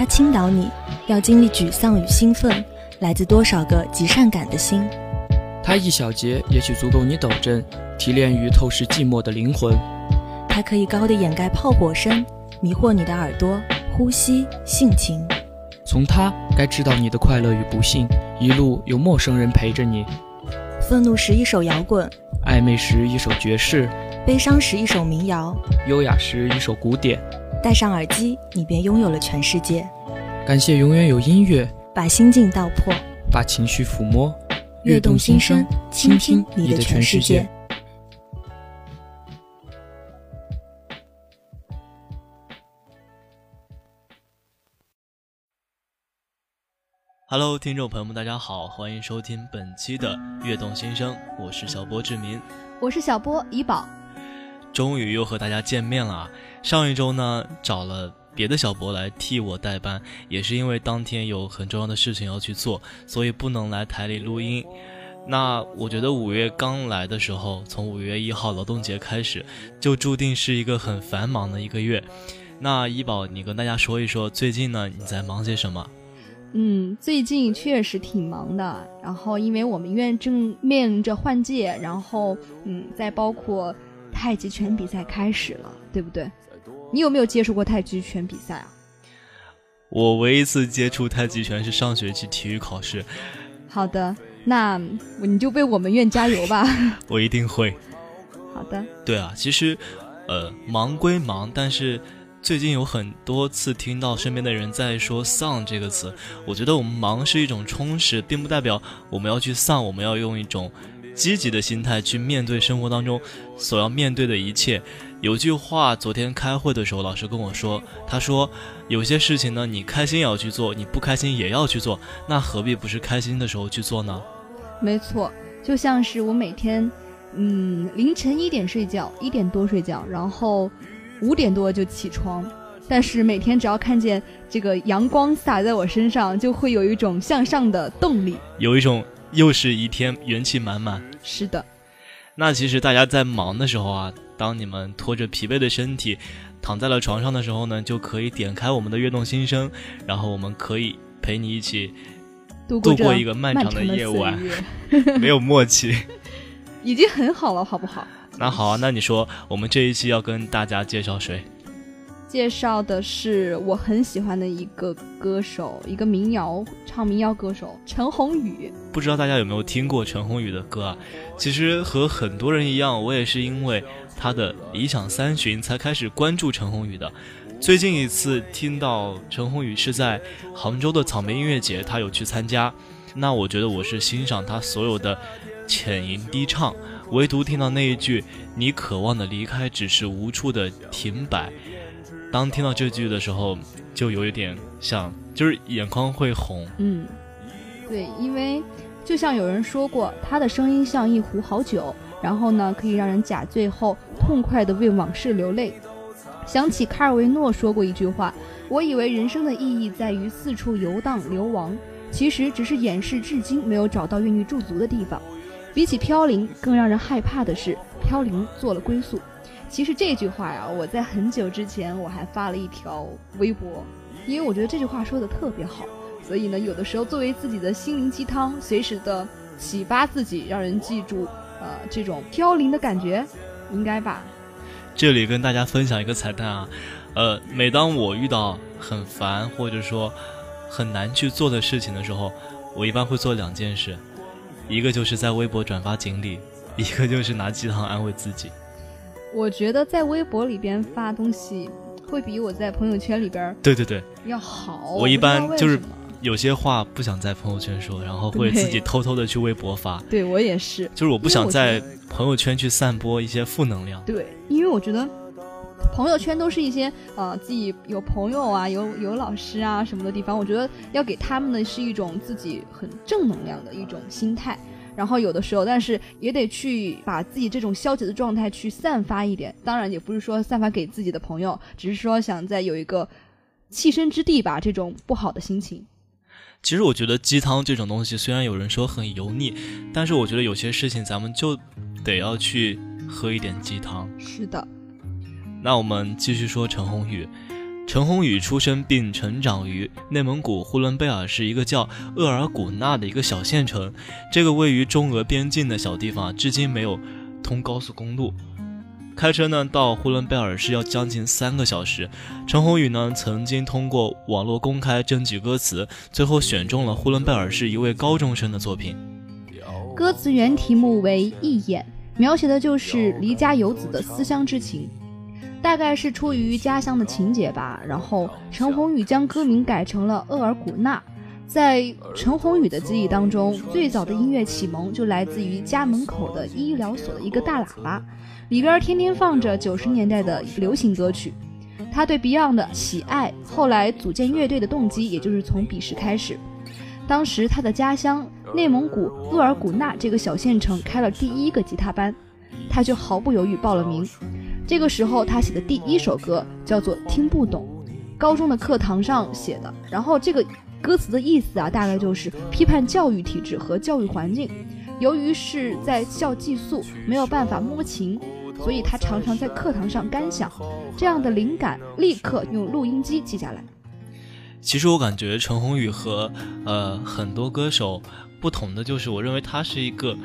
他倾倒你，要经历沮丧与兴奋，来自多少个极善感的心。它一小节也许足够你抖震，提炼于透视寂寞的灵魂。它可以高的掩盖炮火声，迷惑你的耳朵、呼吸、性情。从它该知道你的快乐与不幸，一路有陌生人陪着你。愤怒时一首摇滚，暧昧时一首爵士，悲伤时一首民谣，优雅时一首古典。戴上耳机，你便拥有了全世界。感谢永远有音乐，把心境道破，把情绪抚摸，悦动心声，倾听你的全世界。Hello，听众朋友们，大家好，欢迎收听本期的《悦动心声》，我是小波志明，我是小波怡宝，终于又和大家见面了。上一周呢，找了别的小博来替我代班，也是因为当天有很重要的事情要去做，所以不能来台里录音。那我觉得五月刚来的时候，从五月一号劳动节开始，就注定是一个很繁忙的一个月。那医宝，你跟大家说一说，最近呢你在忙些什么？嗯，最近确实挺忙的。然后，因为我们医院正面临着换届，然后，嗯，再包括太极拳比赛开始了，对不对？你有没有接触过太极拳比赛啊？我唯一一次接触太极拳是上学期体育考试。好的，那你就为我们院加油吧。我一定会。好的。对啊，其实，呃，忙归忙，但是。最近有很多次听到身边的人在说“丧”这个词，我觉得我们忙是一种充实，并不代表我们要去丧。我们要用一种积极的心态去面对生活当中所要面对的一切。有句话，昨天开会的时候老师跟我说，他说有些事情呢，你开心也要去做，你不开心也要去做，那何必不是开心的时候去做呢？没错，就像是我每天，嗯，凌晨一点睡觉，一点多睡觉，然后。五点多就起床，但是每天只要看见这个阳光洒在我身上，就会有一种向上的动力，有一种又是一天元气满满。是的，那其实大家在忙的时候啊，当你们拖着疲惫的身体躺在了床上的时候呢，就可以点开我们的悦动心声，然后我们可以陪你一起度过一个漫长的夜晚。没有默契，已经很好了，好不好？那好啊，那你说我们这一期要跟大家介绍谁？介绍的是我很喜欢的一个歌手，一个民谣唱民谣歌手陈鸿宇。不知道大家有没有听过陈鸿宇的歌啊？其实和很多人一样，我也是因为他的理想三旬才开始关注陈鸿宇的。最近一次听到陈鸿宇是在杭州的草莓音乐节，他有去参加。那我觉得我是欣赏他所有的浅吟低唱。唯独听到那一句“你渴望的离开只是无处的停摆”，当听到这句的时候，就有一点像，就是眼眶会红。嗯，对，因为就像有人说过，他的声音像一壶好酒，然后呢，可以让人假醉后痛快的为往事流泪。想起卡尔维诺说过一句话：“我以为人生的意义在于四处游荡流亡，其实只是掩饰至今没有找到愿意驻足的地方。”比起飘零，更让人害怕的是飘零做了归宿。其实这句话呀，我在很久之前我还发了一条微博，因为我觉得这句话说的特别好，所以呢，有的时候作为自己的心灵鸡汤，随时的启发自己，让人记住，呃，这种飘零的感觉，应该吧。这里跟大家分享一个彩蛋啊，呃，每当我遇到很烦或者说很难去做的事情的时候，我一般会做两件事。一个就是在微博转发锦鲤，一个就是拿鸡汤安慰自己。我觉得在微博里边发东西，会比我在朋友圈里边对对对要好。我一般就是有些话不想在朋友圈说，然后会自己偷偷的去微博发。对我也是，就是我不想在朋友圈去散播一些负能量。对，因为我觉得。朋友圈都是一些呃自己有朋友啊，有有老师啊什么的地方，我觉得要给他们的是一种自己很正能量的一种心态。然后有的时候，但是也得去把自己这种消极的状态去散发一点。当然也不是说散发给自己的朋友，只是说想在有一个栖身之地吧，这种不好的心情。其实我觉得鸡汤这种东西，虽然有人说很油腻，但是我觉得有些事情咱们就得要去喝一点鸡汤。是的。那我们继续说陈鸿宇。陈鸿宇出生并成长于内蒙古呼伦贝尔市一个叫厄尔古纳的一个小县城。这个位于中俄边境的小地方，至今没有通高速公路。开车呢到呼伦贝尔市要将近三个小时。陈鸿宇呢曾经通过网络公开征集歌词，最后选中了呼伦贝尔市一位高中生的作品。歌词原题目为《一眼》，描写的就是离家游子的思乡之情，大概是出于家乡的情节吧。然后陈鸿宇将歌名改成了厄尔古纳。在陈鸿宇的记忆当中，最早的音乐启蒙就来自于家门口的医疗所的一个大喇叭。里边天天放着九十年代的流行歌曲，他对 Beyond 的喜爱，后来组建乐队的动机，也就是从彼时开始。当时他的家乡内蒙古鄂尔古纳这个小县城开了第一个吉他班，他就毫不犹豫报了名。这个时候他写的第一首歌叫做《听不懂》，高中的课堂上写的。然后这个歌词的意思啊，大概就是批判教育体制和教育环境。由于是在校寄宿，没有办法摸琴。所以他常常在课堂上干想，这样的灵感立刻用录音机记下来。其实我感觉陈鸿宇和呃很多歌手不同的就是，我认为他是一个，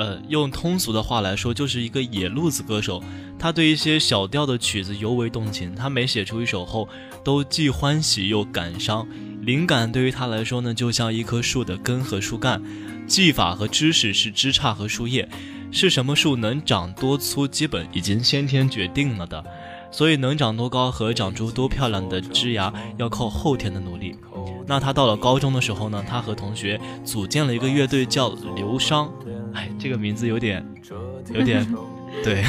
呃用通俗的话来说，就是一个野路子歌手。他对一些小调的曲子尤为动情，他每写出一首后，都既欢喜又感伤。灵感对于他来说呢，就像一棵树的根和树干，技法和知识是枝杈和树叶。是什么树能长多粗，基本已经先天决定了的，所以能长多高和长出多漂亮的枝芽要靠后天的努力。那他到了高中的时候呢，他和同学组建了一个乐队，叫流觞。哎，这个名字有点，有点，对，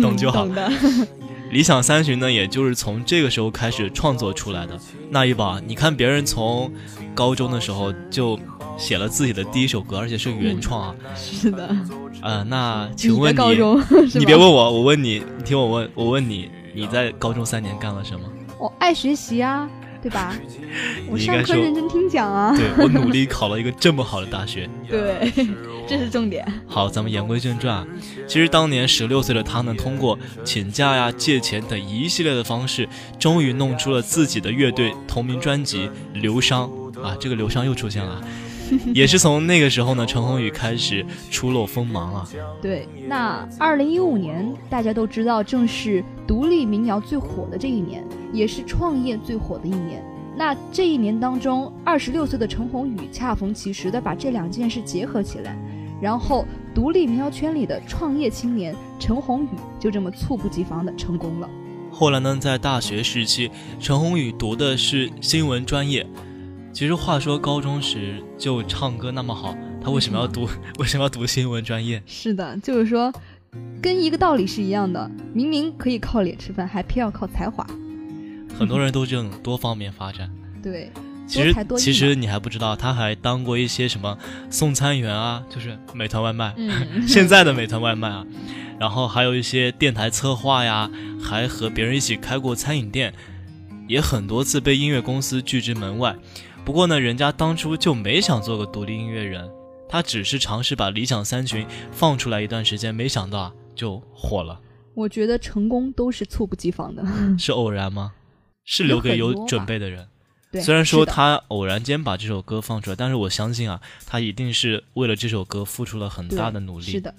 懂就好。理想三旬呢，也就是从这个时候开始创作出来的。那一把，你看别人从高中的时候就写了自己的第一首歌，而且是原创啊。是的。呃，那请问你，你别问我，我问你，你听我问，我问你，你在高中三年干了什么？我爱学习啊，对吧？我上课认真听讲啊。对我努力考了一个这么好的大学。对，这是重点。好，咱们言归正传啊。其实当年十六岁的他呢，通过请假呀、借钱等一系列的方式，终于弄出了自己的乐队同名专辑《流伤》啊。这个流伤又出现了。也是从那个时候呢，陈鸿宇开始初露锋芒啊。对，那二零一五年大家都知道，正是独立民谣最火的这一年，也是创业最火的一年。那这一年当中，二十六岁的陈鸿宇恰逢其时的把这两件事结合起来，然后独立民谣圈里的创业青年陈鸿宇就这么猝不及防的成功了。后来呢，在大学时期，陈鸿宇读的是新闻专业。其实话说，高中时就唱歌那么好，他为什么要读？为什么要读新闻专业？是的，就是说，跟一个道理是一样的。明明可以靠脸吃饭，还偏要靠才华。很多人都这种多方面发展。对，其实其实你还不知道，他还当过一些什么送餐员啊，就是美团外卖，现在的美团外卖啊。然后还有一些电台策划呀，还和别人一起开过餐饮店，也很多次被音乐公司拒之门外。不过呢，人家当初就没想做个独立音乐人，他只是尝试把理想三旬放出来一段时间，没想到啊就火了。我觉得成功都是猝不及防的，是偶然吗？是留给有准备的人。对，虽然说他偶然间把这首歌放出来，但是我相信啊，他一定是为了这首歌付出了很大的努力。是的。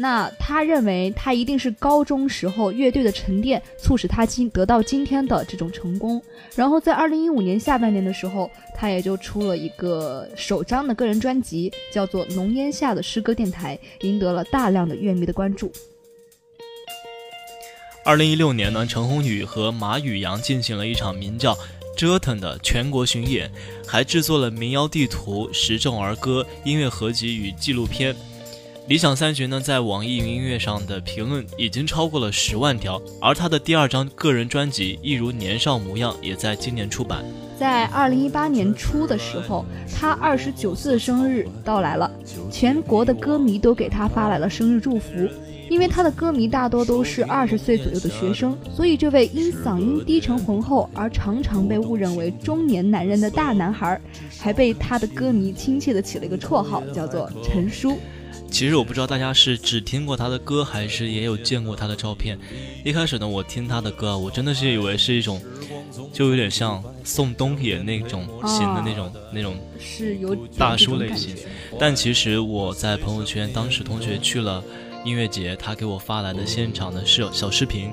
那他认为他一定是高中时候乐队的沉淀促使他今得到今天的这种成功。然后在二零一五年下半年的时候，他也就出了一个首张的个人专辑，叫做《浓烟下的诗歌电台》，赢得了大量的乐迷的关注。二零一六年呢，陈鸿宇和马宇阳进行了一场名叫《折腾》的全国巡演，还制作了民谣地图、时政儿歌音乐合集与纪录片。理想三旬呢，在网易云音乐上的评论已经超过了十万条，而他的第二张个人专辑《一如年少模样》也在今年出版。在二零一八年初的时候，他二十九岁的生日到来了，全国的歌迷都给他发来了生日祝福。因为他的歌迷大多都是二十岁左右的学生，所以这位因嗓音低沉浑厚而常常被误认为中年男人的大男孩，还被他的歌迷亲切地起了一个绰号，叫做陈叔。其实我不知道大家是只听过他的歌，还是也有见过他的照片。一开始呢，我听他的歌，我真的是以为是一种，就有点像宋冬野那种型的那种那种是有大叔类型。但其实我在朋友圈，当时同学去了音乐节，他给我发来的现场的是小视频，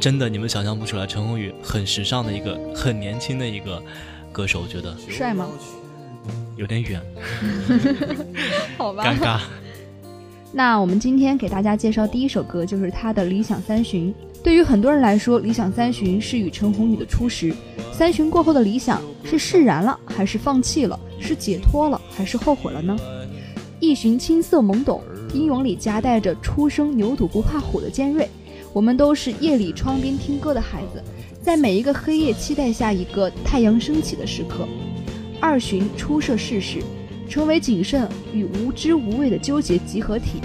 真的你们想象不出来，陈鸿宇很时尚的一个很年轻的一个歌手，我觉得帅吗？有点远，好吧，尴尬。那我们今天给大家介绍第一首歌，就是他的《理想三旬》。对于很多人来说，《理想三旬》是与陈鸿宇的初识。三旬过后的理想，是释然了，还是放弃了？是解脱了，还是后悔了呢？一寻青涩懵懂，英勇里夹带着初生牛犊不怕虎的尖锐。我们都是夜里窗边听歌的孩子，在每一个黑夜期待下一个太阳升起的时刻。二旬初涉世事。成为谨慎与无知无畏的纠结集合体，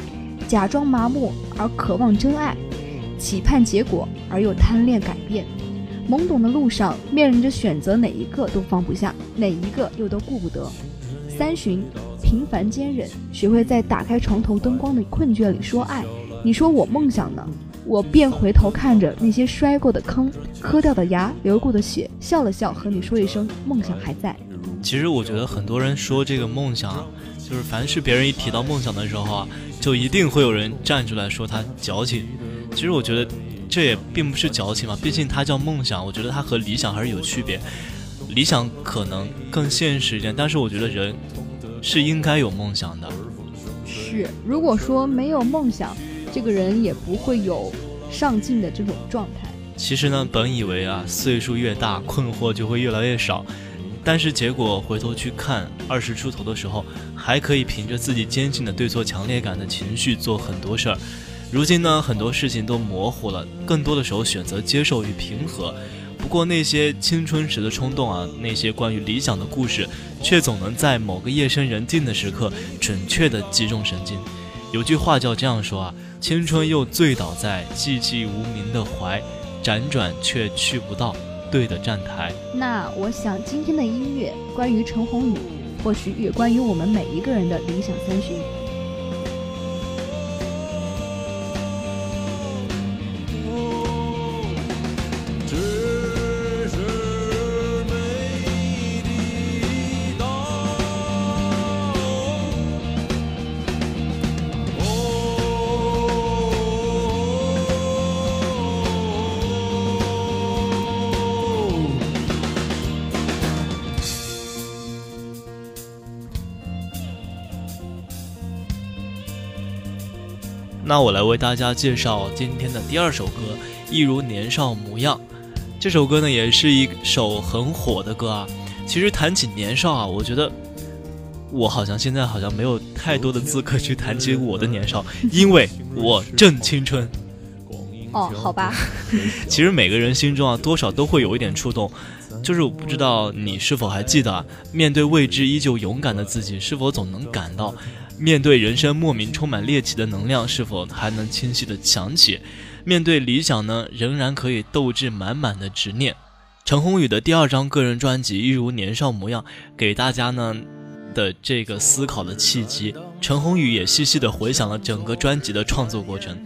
假装麻木而渴望真爱，期盼结果而又贪恋改变。懵懂的路上，面临着选择，哪一个都放不下，哪一个又都顾不得。三旬，平凡坚韧，学会在打开床头灯光的困倦里说爱。你说我梦想呢？我便回头看着那些摔过的坑、磕掉的牙、流过的血，笑了笑，和你说一声梦想还在。其实我觉得很多人说这个梦想啊，就是凡是别人一提到梦想的时候啊，就一定会有人站出来说他矫情。其实我觉得这也并不是矫情嘛，毕竟它叫梦想。我觉得它和理想还是有区别。理想可能更现实一点，但是我觉得人是应该有梦想的。是，如果说没有梦想，这个人也不会有上进的这种状态。其实呢，本以为啊，岁数越大，困惑就会越来越少。但是结果回头去看，二十出头的时候，还可以凭着自己坚信的对错强烈感的情绪做很多事儿。如今呢，很多事情都模糊了，更多的时候选择接受与平和。不过那些青春时的冲动啊，那些关于理想的故事，却总能在某个夜深人静的时刻，准确地击中神经。有句话叫这样说啊：青春又醉倒在寂寂无名的怀，辗转却去不到。对的站台。那我想今天的音乐关于陈鸿宇，或许也关于我们每一个人的理想三旬。那我来为大家介绍今天的第二首歌《一如年少模样》。这首歌呢，也是一首很火的歌啊。其实谈起年少啊，我觉得我好像现在好像没有太多的资格去谈起我的年少，因为我正青春。哦，好吧。其实每个人心中啊，多少都会有一点触动。就是我不知道你是否还记得，面对未知依旧勇敢的自己，是否总能感到。面对人生莫名充满猎奇的能量，是否还能清晰的想起？面对理想呢，仍然可以斗志满满的执念。陈鸿宇的第二张个人专辑《一如年少模样》，给大家呢的这个思考的契机。陈鸿宇也细细的回想了整个专辑的创作过程。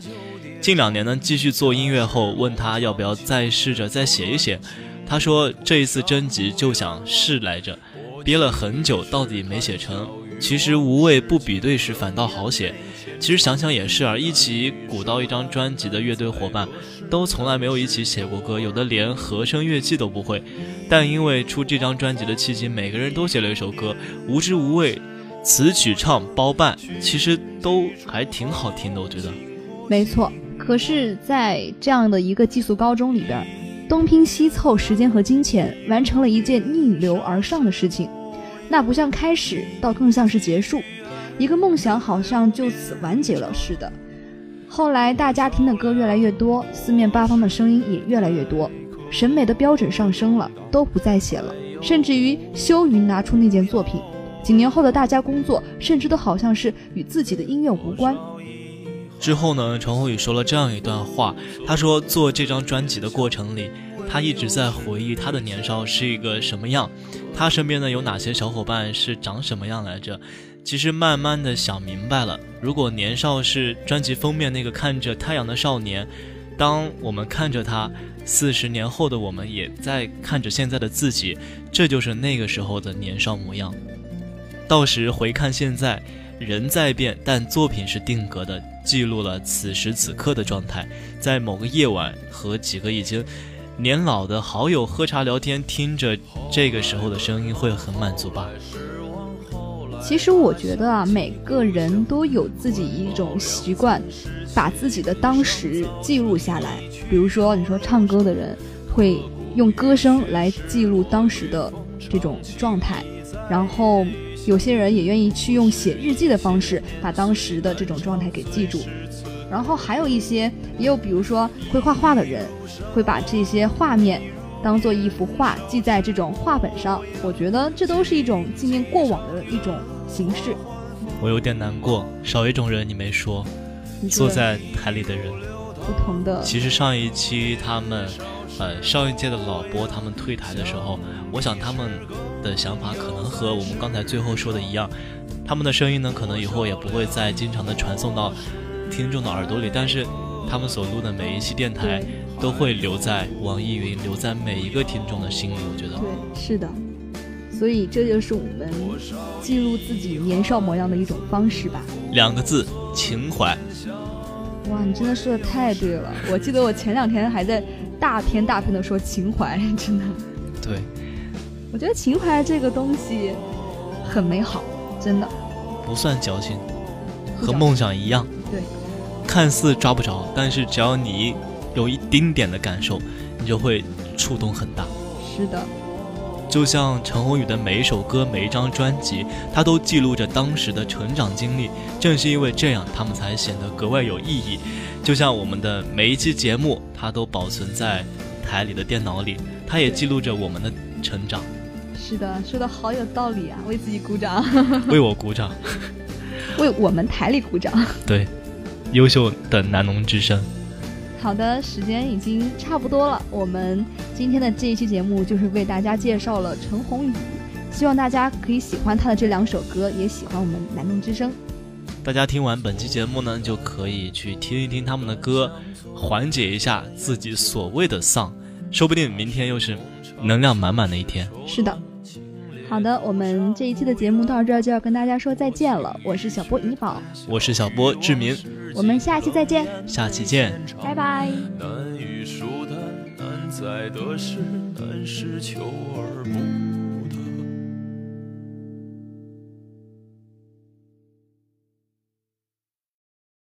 近两年呢，继续做音乐后，问他要不要再试着再写一写，他说这一次征集就想试来着，憋了很久，到底没写成。其实无畏不比对时反倒好写。其实想想也是啊，一起鼓捣一张专辑的乐队伙伴，都从来没有一起写过歌，有的连和声乐器都不会。但因为出这张专辑的契机，每个人都写了一首歌，无知无畏，词曲唱包办，其实都还挺好听的，我觉得。没错，可是，在这样的一个寄宿高中里边，东拼西凑时间和金钱，完成了一件逆流而上的事情。那不像开始，倒更像是结束。一个梦想好像就此完结了似的。后来大家听的歌越来越多，四面八方的声音也越来越多，审美的标准上升了，都不再写了，甚至于羞于拿出那件作品。几年后的大家工作，甚至都好像是与自己的音乐无关。之后呢，陈鸿宇说了这样一段话，他说做这张专辑的过程里。他一直在回忆他的年少是一个什么样，他身边呢有哪些小伙伴是长什么样来着？其实慢慢的想明白了，如果年少是专辑封面那个看着太阳的少年，当我们看着他，四十年后的我们也在看着现在的自己，这就是那个时候的年少模样。到时回看现在，人在变，但作品是定格的，记录了此时此刻的状态，在某个夜晚和几个已经年老的好友喝茶聊天，听着这个时候的声音，会很满足吧。其实我觉得啊，每个人都有自己一种习惯，把自己的当时记录下来。比如说，你说唱歌的人会用歌声来记录当时的这种状态，然后有些人也愿意去用写日记的方式把当时的这种状态给记住。然后还有一些，也有比如说会画画的人，会把这些画面。当做一幅画记在这种画本上，我觉得这都是一种纪念过往的一种形式。我有点难过，少一种人你没说，坐在台里的人，不同的。其实上一期他们，呃，上一届的老播他们退台的时候，我想他们的想法可能和我们刚才最后说的一样，他们的声音呢，可能以后也不会再经常的传送到听众的耳朵里，但是他们所录的每一期电台。都会留在网易云，留在每一个听众的心里。我觉得，对，是的，所以这就是我们记录自己年少模样的一种方式吧。两个字，情怀。哇，你真的说的太对了。我记得我前两天还在大篇大篇的说情怀，真的。对，我觉得情怀这个东西很美好，真的。不算矫情，和梦想一样。对，看似抓不着，但是只要你。有一丁点的感受，你就会触动很大。是的，就像陈鸿宇的每一首歌、每一张专辑，他都记录着当时的成长经历。正是因为这样，他们才显得格外有意义。就像我们的每一期节目，它都保存在台里的电脑里，它也记录着我们的成长。是的，说的好有道理啊！为自己鼓掌，为我鼓掌，为我们台里鼓掌。对，优秀的南农之声。好的，时间已经差不多了。我们今天的这一期节目就是为大家介绍了陈鸿宇，希望大家可以喜欢他的这两首歌，也喜欢我们南农之声。大家听完本期节目呢，就可以去听一听他们的歌，缓解一下自己所谓的丧，说不定明天又是能量满满的一天。是的。好的，我们这一期的节目到这儿就要跟大家说再见了。我是小波怡宝，我是小波志明，我们下期再见，下期见，拜拜。难难难于难在的是求而不。